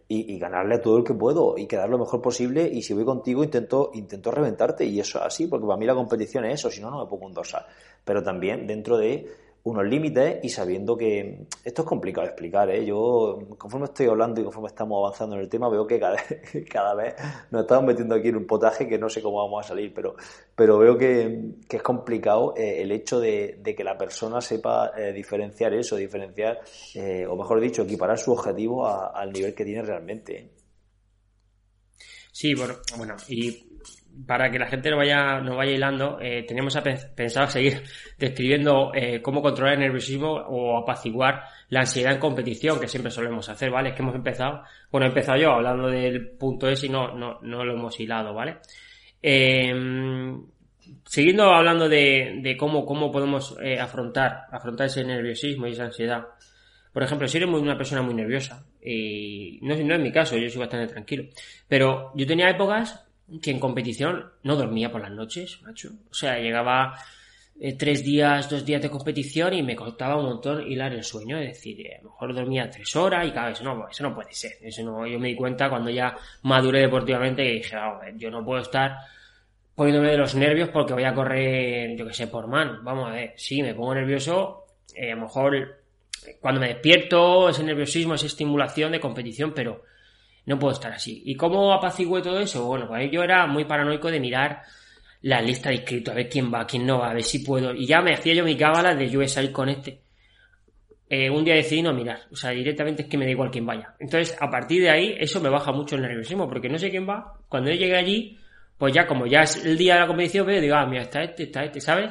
S2: y, ganarle a todo el que puedo y quedar lo mejor posible y si voy contigo intento, intento reventarte y eso así, porque para mí la competición es eso, si no, no me pongo un dorsal. Pero también dentro de unos límites y sabiendo que esto es complicado de explicar. ¿eh? Yo, conforme estoy hablando y conforme estamos avanzando en el tema, veo que cada, cada vez nos estamos metiendo aquí en un potaje que no sé cómo vamos a salir, pero, pero veo que, es complicado eh, el hecho de, que la persona sepa eh, diferenciar eso, diferenciar, eh, o mejor dicho, equiparar su objetivo al nivel que tiene realmente.
S1: Sí, bueno, y para que la gente no vaya, no vaya hilando, eh, teníamos pensado seguir describiendo eh, cómo controlar el nerviosismo o apaciguar la ansiedad en competición, que siempre solemos hacer, ¿vale? Es que hemos empezado, bueno, he empezado yo hablando del punto S y no, no, no lo hemos hilado, ¿vale? Em, siguiendo hablando de, cómo, cómo podemos eh, afrontar, afrontar ese nerviosismo y esa ansiedad. Por ejemplo, si eres una persona muy nerviosa, y no, no es mi caso, yo soy bastante tranquilo, pero yo tenía épocas que en competición no dormía por las noches, macho. O sea, llegaba eh, tres días, dos días de competición y me costaba un montón hilar el sueño. Es decir, eh, a lo mejor dormía tres horas y cada vez no, eso no puede ser. Eso no, yo me di cuenta cuando ya maduré deportivamente y dije, ah, yo no puedo estar poniéndome de los nervios porque voy a correr, yo que sé, por man. Vamos a ver, sí, me pongo nervioso, eh, a lo mejor cuando me despierto, ese nerviosismo, esa estimulación de competición, pero no puedo estar así. ¿Y cómo apacigué todo eso? Bueno, pues yo era muy paranoico de mirar la lista de inscritos, a ver quién va, quién no va, a ver si puedo. Y ya me hacía yo mi cábala de yo voy a salir con este. Eh, un día decidí no mirar, o sea, directamente es que me da igual quién vaya. Entonces, a partir de ahí, eso me baja mucho el nerviosismo, porque no sé quién va. Cuando yo llegué allí, pues ya como ya es el día de la competición, veo, digo, ah, mira, está este, está este, ¿sabes?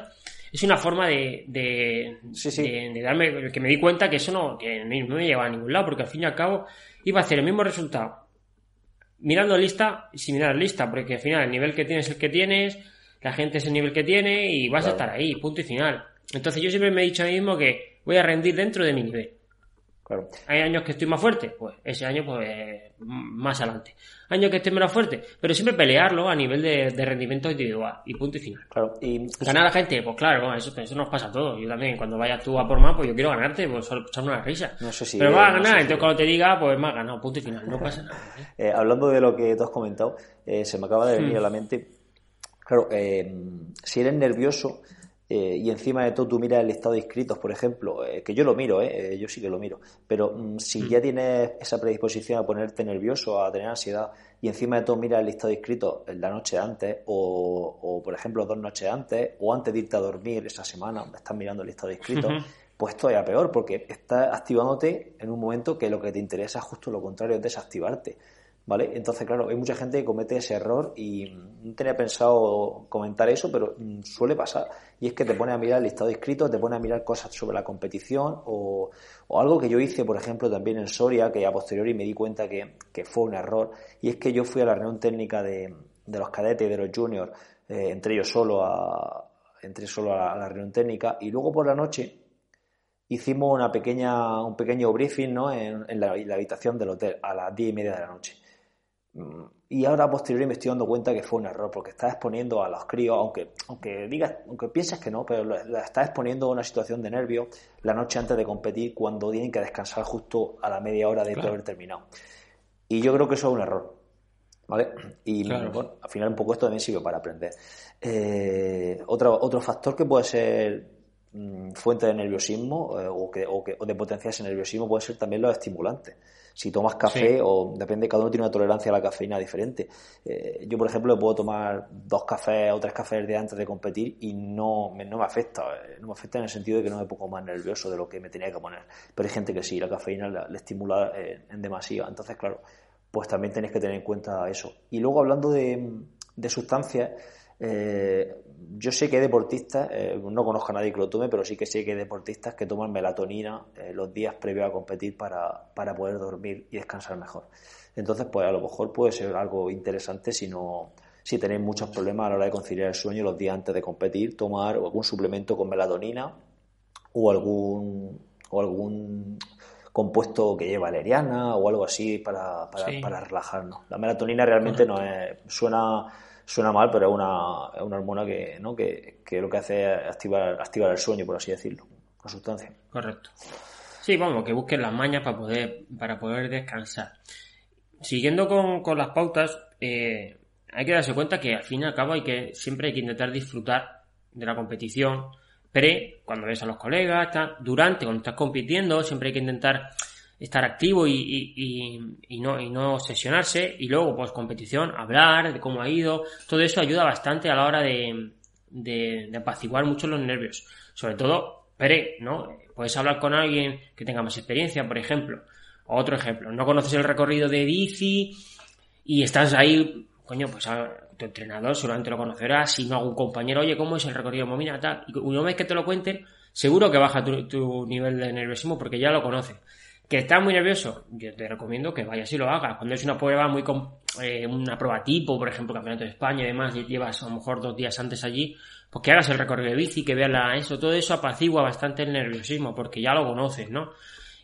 S1: Es una forma de, de, de, darme, que me di cuenta que eso no, que no me lleva a ningún lado, porque al fin y al cabo iba a hacer el mismo resultado mirando lista mirar lista, porque al final el nivel que tienes es el que tienes, la gente es el nivel que tiene y vas a estar ahí, punto y final. Entonces yo siempre me he dicho a mí mismo que voy a rendir dentro de mi nivel. Hay años que estoy más fuerte, pues ese año pues más adelante. Años que estoy menos fuerte, pero siempre pelearlo a nivel de, rendimiento individual y punto y final.
S2: Claro. Y
S1: ganar a la gente, pues claro, eso, eso nos pasa a todos. Yo también, cuando vayas tú a por más, pues yo quiero ganarte, pues solo echarme una risa. No sé si pero vas a ganar, entonces cuando te diga, pues más ganado, punto y final, no pasa nada.
S2: ¿eh? Eh, hablando de lo que tú has comentado, eh, se me acaba de venir hmm. a la mente, claro, si eres nervioso, eh, y encima de todo tú miras el listado de inscritos, por ejemplo, eh, que yo lo miro, eh, yo sí que lo miro, pero mm, si mm. ya tienes esa predisposición a ponerte nervioso, a tener ansiedad, y encima de todo miras el listado de inscritos la noche antes, o, por ejemplo dos noches antes, o antes de irte a dormir esa semana, estás mirando el listado de inscritos, pues todavía peor, porque estás activándote en un momento que lo que te interesa es justo lo contrario, es desactivarte. ¿Vale? Entonces, claro, hay mucha gente que comete ese error y no tenía pensado comentar eso, pero mm, suele pasar. Y es que te pone a mirar el listado de inscritos, te pone a mirar cosas sobre la competición o, algo que yo hice, por ejemplo, también en Soria, que a posteriori me di cuenta que, fue un error. Y es que yo fui a la reunión técnica de, los cadetes y de los juniors, eh, entre ellos solo a, entré solo a la, reunión técnica y luego por la noche hicimos una pequeña, un pequeño briefing ¿no? en, la, habitación del hotel a las diez y media de la noche. Y ahora a posteriori me estoy dando cuenta que fue un error, porque estás exponiendo a los críos, aunque, aunque digas, aunque pienses que no, pero la estás exponiendo a una situación de nervio la noche antes de competir, cuando tienen que descansar justo a la media hora de haber terminado. Y yo creo que eso es un error. ¿Vale? Y bueno, al final un poco esto también sirve para aprender. Eh, otro, otro factor que puede ser mm, fuente de nerviosismo eh, o, que, o, que, o de potenciar ese nerviosismo puede ser también los estimulantes si tomas café o depende, cada uno tiene una tolerancia a la cafeína diferente. Eh, yo, por ejemplo, puedo tomar dos cafés o tres cafés de antes de competir y no me, no me afecta. Eh, no me afecta en el sentido de que no me pongo más nervioso de lo que me tenía que poner. Pero hay gente que sí, la cafeína le, estimula eh, en demasía. Entonces, claro, pues también tenéis que tener en cuenta eso. Y luego, hablando de, de sustancias, eh, yo sé que hay deportistas, eh, no conozco a nadie que lo tome, pero sí que sé que hay deportistas que toman melatonina eh, los días previos a competir para, para, poder dormir y descansar mejor. Entonces, pues a lo mejor puede ser algo interesante si no si tenéis muchos problemas a la hora de conciliar el sueño los días antes de competir, tomar algún suplemento con melatonina o algún o algún compuesto que lleva valeriana o algo así para, para, relajarnos. La melatonina realmente no es, suena suena mal, pero es una, es una hormona que, ¿no? que, que, lo que hace es activar, activar el sueño, por así decirlo, la sustancia.
S1: Correcto. Sí, vamos, que busquen las mañas para poder, para poder descansar. Siguiendo con, con las pautas, eh, hay que darse cuenta que al fin y al cabo hay que, siempre hay que intentar disfrutar de la competición, Pre, cuando ves a los colegas, durante, cuando estás compitiendo, siempre hay que intentar estar activo y, no, y no obsesionarse. Y luego, pues competición, hablar de cómo ha ido. Todo eso ayuda bastante a la hora de, de, apaciguar mucho los nervios. Sobre todo, pre, ¿no? Puedes hablar con alguien que tenga más experiencia, por ejemplo. Otro ejemplo, no conoces el recorrido de bici y estás ahí, coño, pues tu entrenador seguramente lo conocerá, si no algún compañero, oye, ¿cómo es el recorrido de Momina? Tal. Y una vez que te lo cuenten, seguro que baja tu, nivel de nerviosismo porque ya lo conoces. ¿Que estás muy nervioso? Yo te recomiendo que vayas y lo hagas. Cuando es una prueba muy... Eh, una prueba tipo, por ejemplo, Campeonato de España y demás, y llevas a lo mejor dos días antes allí, pues que hagas el recorrido de bici, que veas la, eso, todo eso apacigua bastante el nerviosismo, porque ya lo conoces, ¿no?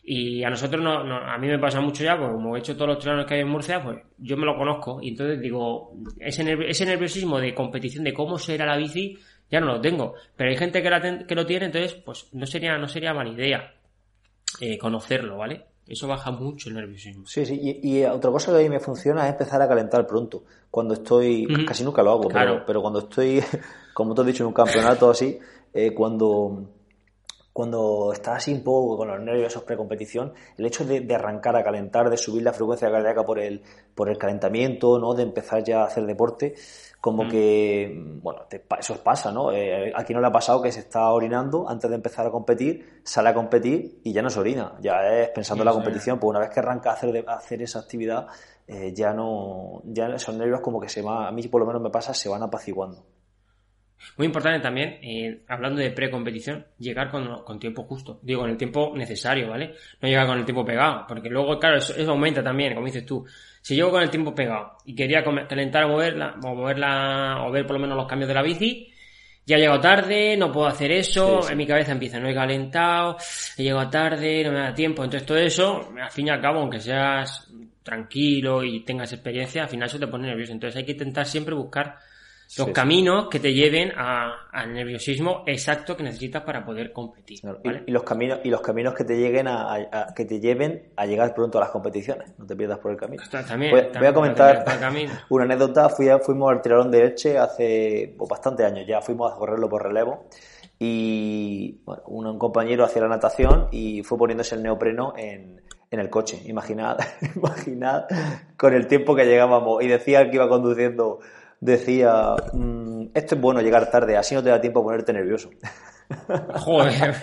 S1: Y a nosotros, no, a mí me pasa mucho ya, porque como he hecho todos los triatlón que hay en Murcia, pues yo me lo conozco. Y entonces digo, ese, ese nerviosismo de competición, de cómo será la bici, ya no lo tengo. Pero hay gente que, la que lo tiene, entonces, pues no sería, no sería mala idea eh, conocerlo, ¿vale? Eso baja mucho el nerviosismo.
S2: Sí, sí. Y, otra cosa que a mí me funciona es empezar a calentar pronto. Cuando estoy, casi nunca lo hago, pero, pero, cuando estoy, como te has dicho, en un campeonato así, eh, cuando cuando estás así un poco con los nervios precompetición, el hecho de, arrancar a calentar, de subir la frecuencia cardíaca por el, por el calentamiento, ¿no? De empezar ya a hacer deporte, como mm. que, bueno, eso pasa, ¿no? Eh, aquí no le ha pasado que se está orinando antes de empezar a competir, sale a competir y ya no se orina, ya es pensando en la competición, pues una vez que arranca a hacer, hacer esa actividad, eh, ya no, ya esos nervios como que se van, a mí por lo menos me pasa, se van apaciguando.
S1: Muy importante también, eh, hablando de pre-competición, llegar con, tiempo justo. Digo, con el tiempo necesario, ¿vale? No llegar con el tiempo pegado, porque luego, claro, eso, aumenta también, como dices tú. Si llego con el tiempo pegado y quería calentar o moverla, o moverla, o ver por lo menos los cambios de la bici, ya llego tarde, no puedo hacer eso, en mi cabeza empieza, no he calentado, he llegado tarde, no me da tiempo. Entonces todo eso, al fin y al cabo, aunque seas tranquilo y tengas experiencia, al final eso te pone nervioso. Entonces hay que intentar siempre buscar los caminos que te lleven al nerviosismo exacto que necesitas para poder competir.
S2: Y, los caminos y los caminos que te lleguen a, que te lleven a llegar pronto a las competiciones. No te pierdas por el camino.
S1: También,
S2: voy, a comentar una anécdota. Fui fuimos al tirón de Elche hace pues, bastante años ya. Fuimos a correrlo por relevo y un, compañero hacía la natación y fue poniéndose el neopreno en, en el coche. Imaginad, imaginad con el tiempo que llegábamos y decía que iba conduciendo decía, mm, esto es bueno llegar tarde, así no te da tiempo a ponerte nervioso.
S1: Joder.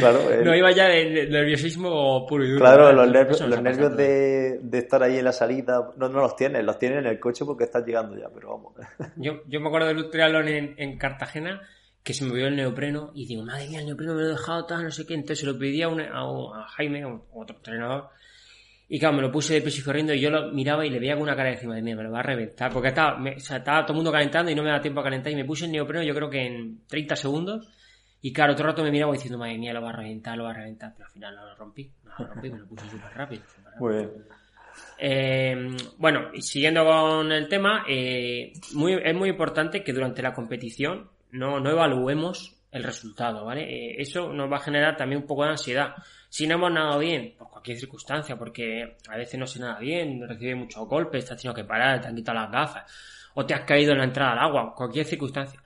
S1: claro, no iba ya de, nerviosismo puro y duro.
S2: Claro, los nervios, los nervios de, estar ahí en la salida no, no los tienes, los tienes en el coche porque estás llegando ya, pero vamos.
S1: Yo, yo me acuerdo del triatlón en, en Cartagena que se me vio el neopreno y digo, madre mía, el neopreno me lo he dejado tal, no sé qué. Entonces se lo pedí a, a, Jaime, otro entrenador, y claro, me lo puse de peso y corriendo y yo lo miraba y le veía con una cara encima de mí, me lo va a reventar. Porque estaba, estaba todo el mundo calentando y no me da tiempo a calentar y me puse el neopreno yo creo que en 30 segundos. Y claro, otro rato me miraba diciendo, madre mía, lo va a reventar, lo va a reventar. Pero al final no lo rompí, no lo rompí, me lo puse súper rápido. Muy bien. Eh, bueno, y siguiendo con el tema, eh, muy, es muy importante que durante la competición no, no evaluemos el resultado, ¿vale? Eh, eso nos va a generar también un poco de ansiedad. Si no hemos nadado bien, por cualquier circunstancia, porque a veces no se nada bien, recibe muchos golpes, te has tenido que parar, te han quitado las gafas, o te has caído en la entrada al agua, cualquier circunstancia.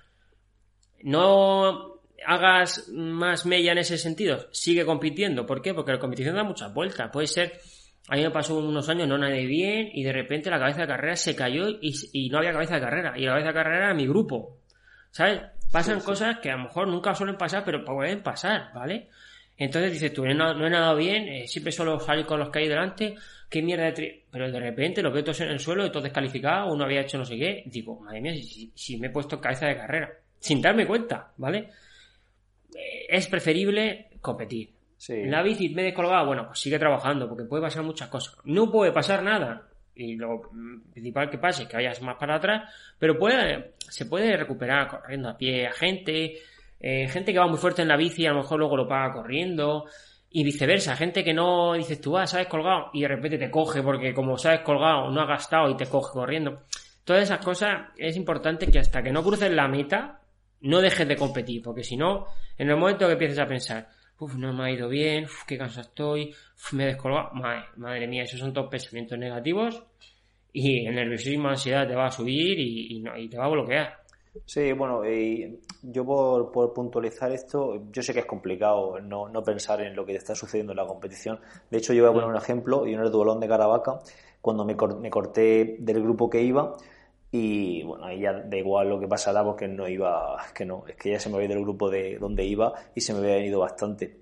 S1: No hagas más mella en ese sentido, sigue compitiendo. ¿Por qué? Porque la competición da muchas vueltas. Puede ser, a mí me pasó unos años, no nadé bien, y de repente la cabeza de carrera se cayó y, y no había cabeza de carrera. Y la cabeza de carrera era mi grupo. ¿Sabes? Pasan cosas que a lo mejor nunca suelen pasar, pero pueden pasar, ¿vale? Entonces dices tú, no, he nadado bien, eh, siempre solo salir con los que hay delante, qué mierda de tri Pero de repente lo veo todos en el suelo y todo descalificado, uno había hecho no sé qué, digo, madre mía, si, me he puesto cabeza de carrera, sin darme cuenta, ¿vale? Eh, es preferible competir. En la bici me he descolgado, bueno, pues sigue trabajando, porque puede pasar muchas cosas. No puede pasar nada, y lo principal que pase es que vayas más para atrás, pero puede, se puede recuperar corriendo a pie a gente, eh, gente que va muy fuerte en la bici a lo mejor luego lo paga corriendo, y viceversa, gente que no dices tú, ah, sabes colgado, y de repente te coge porque como sabes colgado no ha gastado y te coge corriendo. Todas esas cosas es importante que hasta que no cruces la meta, no dejes de competir, porque si no, en el momento que empieces a pensar, Uf, no me ha ido bien, uf, qué cansado estoy, me he descolgado. Madre, madre, mía, esos son todos pensamientos negativos y el nerviosismo, ansiedad te va a subir y, no, y te va a bloquear.
S2: Sí, bueno, yo por, por, puntualizar esto, yo sé que es complicado no, no, pensar en lo que está sucediendo en la competición. De hecho, yo voy a poner un ejemplo, y en el duelón de Caravaca, cuando me, me corté del grupo que iba, y bueno, ahí ya da igual lo que pasara porque no iba, que no, es que ya se me había ido del grupo de donde iba y se me había ido bastante.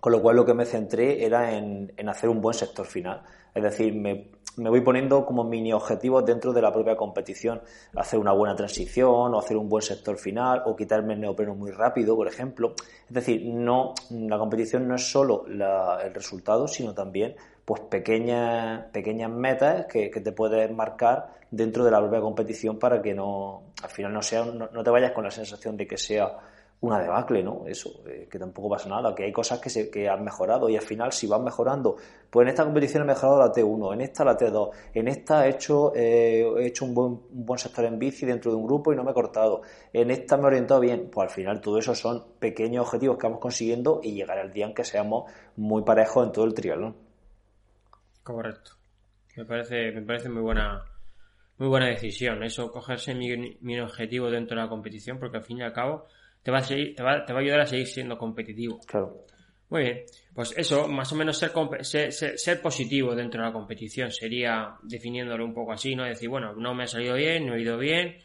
S2: Con lo cual lo que me centré era en, en hacer un buen sector final. Es decir, me, me, voy poniendo como mini objetivos dentro de la propia competición. Hacer una buena transición, o hacer un buen sector final, o quitarme el neopreno muy rápido, por ejemplo. Es decir, no, la competición no es solo el resultado, sino también pues pequeñas, pequeñas metas que, que, te puedes marcar dentro de la propia competición para que no, al final no sea, no te vayas con la sensación de que sea una debacle, ¿no? Eso, eh, que tampoco pasa nada, que hay cosas que, se, que han mejorado y al final si van mejorando, pues en esta competición he mejorado la T1, en esta la T2, en esta he hecho, eh, he hecho un buen, un buen sector en bici dentro de un grupo y no me he cortado, en esta me he orientado bien, pues al final todo eso son pequeños objetivos que vamos consiguiendo y llegar al día en que seamos muy parejos en todo el triatlón.
S1: Correcto. Me parece, me parece muy buena, muy buena decisión eso, cogerse mi, mi objetivo dentro de la competición, porque al fin y al cabo te va a, seguir, te va, te va a ayudar a seguir siendo competitivo.
S2: Claro.
S1: Muy bien, pues eso, más o menos ser, ser, ser, ser, positivo dentro de la competición sería definiéndolo un poco así, ¿no? Decir, bueno, no me ha salido bien, no he ido bien,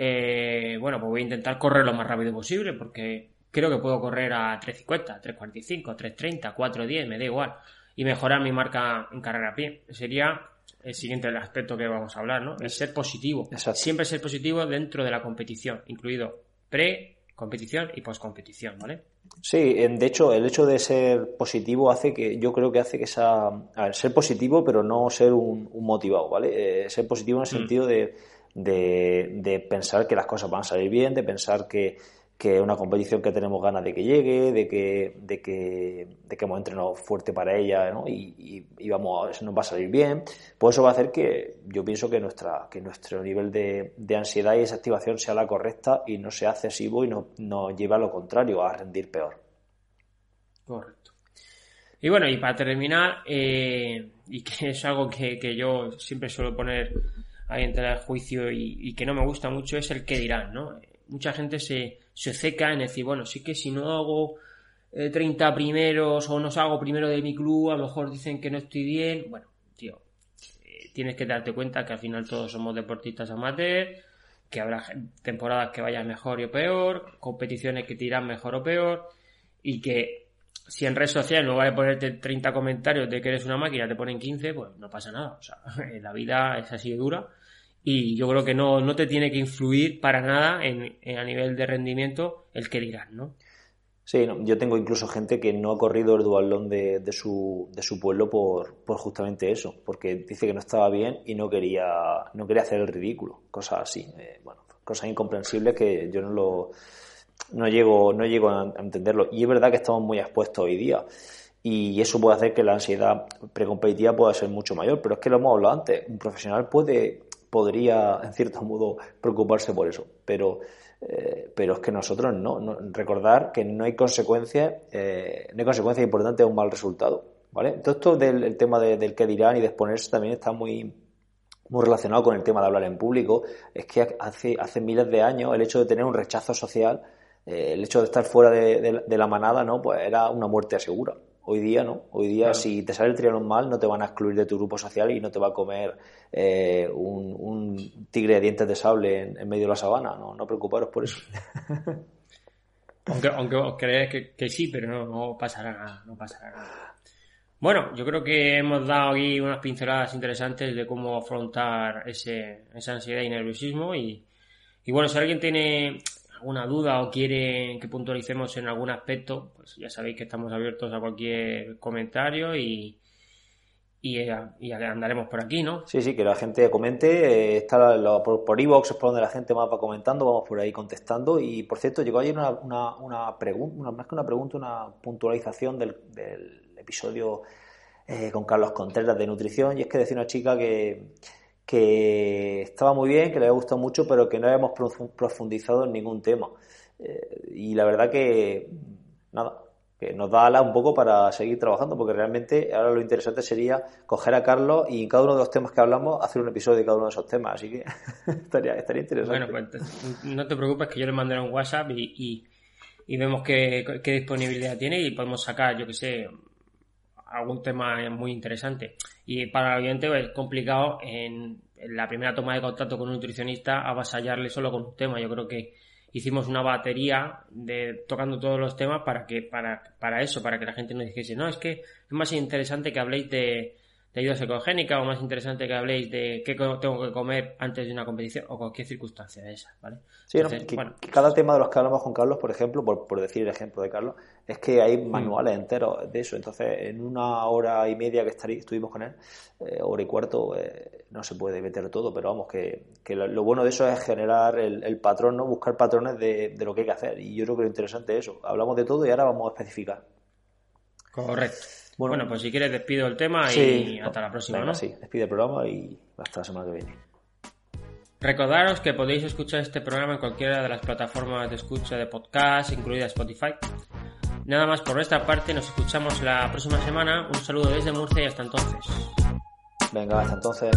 S1: eh, bueno, pues voy a intentar correr lo más rápido posible porque creo que puedo correr a 3.50, 3.45, 3.30, 4.10, me da igual, y mejorar mi marca en carrera a pie. Sería el siguiente aspecto que vamos a hablar, ¿no? Es ser positivo.
S2: Exacto.
S1: Siempre ser positivo dentro de la competición, incluido pre, competición y poscompetición, ¿vale?
S2: Sí, de hecho, el hecho de ser positivo hace que, yo creo que hace que esa, a ver, ser positivo, pero no ser un, un motivado, ¿vale? Eh, ser positivo en el sentido mm. de, de, de, pensar que las cosas van a salir bien, de pensar que, que es una competición que tenemos ganas de que llegue, de que, de que, de que hemos entrenado fuerte para ella ¿no? y, y, y, vamos, nos va a salir bien, pues eso va a hacer que yo pienso que, nuestra, que nuestro nivel de, de ansiedad y desactivación sea la correcta y no sea excesivo y nos no lleve a lo contrario, a rendir peor.
S1: Correcto. Y bueno, y para terminar, eh, y que es algo que, que, yo siempre suelo poner ahí entre el juicio y, y que no me gusta mucho, es el que dirán, ¿no? Mucha gente se, se seca en decir, bueno, sí que si no hago eh, 30 primeros o no salgo primero de mi club, a lo mejor dicen que no estoy bien. Bueno, tío, eh, tienes que darte cuenta que al final todos somos deportistas amateur, que habrá temporadas que vayan mejor o peor, competiciones que te irán mejor o peor, y que si en redes sociales no vale ponerte 30 comentarios de que eres una máquina, te ponen 15, pues no pasa nada. O sea, la vida es así de dura y yo creo que no, no te tiene que influir para nada en, en, a nivel de rendimiento el que dirán, ¿no?
S2: Sí, no, yo tengo incluso gente que no ha corrido el dualón de, de, su, de su pueblo por, por justamente eso, porque dice que no estaba bien y no quería, no quería hacer el ridículo, cosas así, eh, bueno, cosas incomprensibles que yo no lo, no llego, no llego a entenderlo. Y es verdad que estamos muy expuestos hoy día y eso puede hacer que la ansiedad precompetitiva pueda ser mucho mayor, pero es que lo hemos hablado antes, un profesional puede podría, en cierto modo, preocuparse por eso. Pero, eh, pero es que nosotros no, no, Recordar que no hay consecuencias, eh, no hay consecuencias importantes de un mal resultado. ¿Vale? Todo esto del el tema de, del que dirán y de exponerse también está muy, muy relacionado con el tema de hablar en público. Es que hace, hace miles de años el hecho de tener un rechazo social, eh, el hecho de estar fuera de, de, la manada, ¿no? Pues era una muerte segura. Hoy día no. Hoy día, claro. si te sale el triatlón mal, no te van a excluir de tu grupo social y no te va a comer eh, un, un, tigre de dientes de sable en, en, medio de la sabana. No, no preocuparos por eso.
S1: aunque, aunque os creáis que, que, sí, pero no, no pasará nada. No pasará nada. Bueno, yo creo que hemos dado aquí unas pinceladas interesantes de cómo afrontar ese, esa ansiedad y nerviosismo. Y, y bueno, si alguien tiene alguna duda o quiere que puntualicemos en algún aspecto, pues ya sabéis que estamos abiertos a cualquier comentario y, y, y andaremos por aquí, ¿no?
S2: Sí, sí, que la gente comente. Eh, está la, por, por iVoox es por donde la gente más va comentando, vamos por ahí contestando. Y por cierto, llegó ayer una, una, una pregunta, más que una pregunta, una puntualización del, del episodio eh, con Carlos Contreras de nutrición. Y es que decía una chica que que estaba muy bien, que le había gustado mucho, pero que no habíamos profundizado en ningún tema. Eh, y la verdad que, nada, que nos da alas un poco para seguir trabajando, porque realmente ahora lo interesante sería coger a Carlos y en cada uno de los temas que hablamos hacer un episodio de cada uno de esos temas, así que estaría, estaría interesante.
S1: Bueno, pues no te preocupes que yo le mandaré un WhatsApp y, y, vemos qué, qué, disponibilidad tiene y podemos sacar, yo que sé, algún tema muy interesante. Y para el oyente es complicado en, en la primera toma de contacto con un nutricionista avasallarle solo con un tema. Yo creo que hicimos una batería de tocando todos los temas para que para, para eso, para que la gente no dijese, no, es que es más interesante que habléis de, de ayuda psicogénica o más interesante que habléis de qué tengo que comer antes de una competición o cualquier circunstancia de esa, ¿vale?
S2: Sí, bueno. cada tema de los que hablamos con Carlos, por ejemplo, por, por decir el ejemplo de Carlos, es que hay mm. manuales enteros de eso. Entonces, en una hora y media que estuvimos con él, eh, hora y cuarto, eh, no se puede meter todo, pero vamos, que, que lo, bueno de eso es generar el, el patrón, ¿no? buscar patrones de, de, lo que hay que hacer. Y yo creo que lo interesante es eso. Hablamos de todo y ahora vamos a especificar.
S1: Correcto. Bueno, pues si quieres despido el tema y hasta la próxima, ¿no?
S2: Sí, despide el programa y hasta la semana que viene.
S1: Recordaros que podéis escuchar este programa en cualquiera de las plataformas de escucha de podcast, incluida Spotify. Nada más por nuestra parte, nos escuchamos la próxima semana. Un saludo desde Murcia y hasta entonces.
S2: Venga, hasta entonces.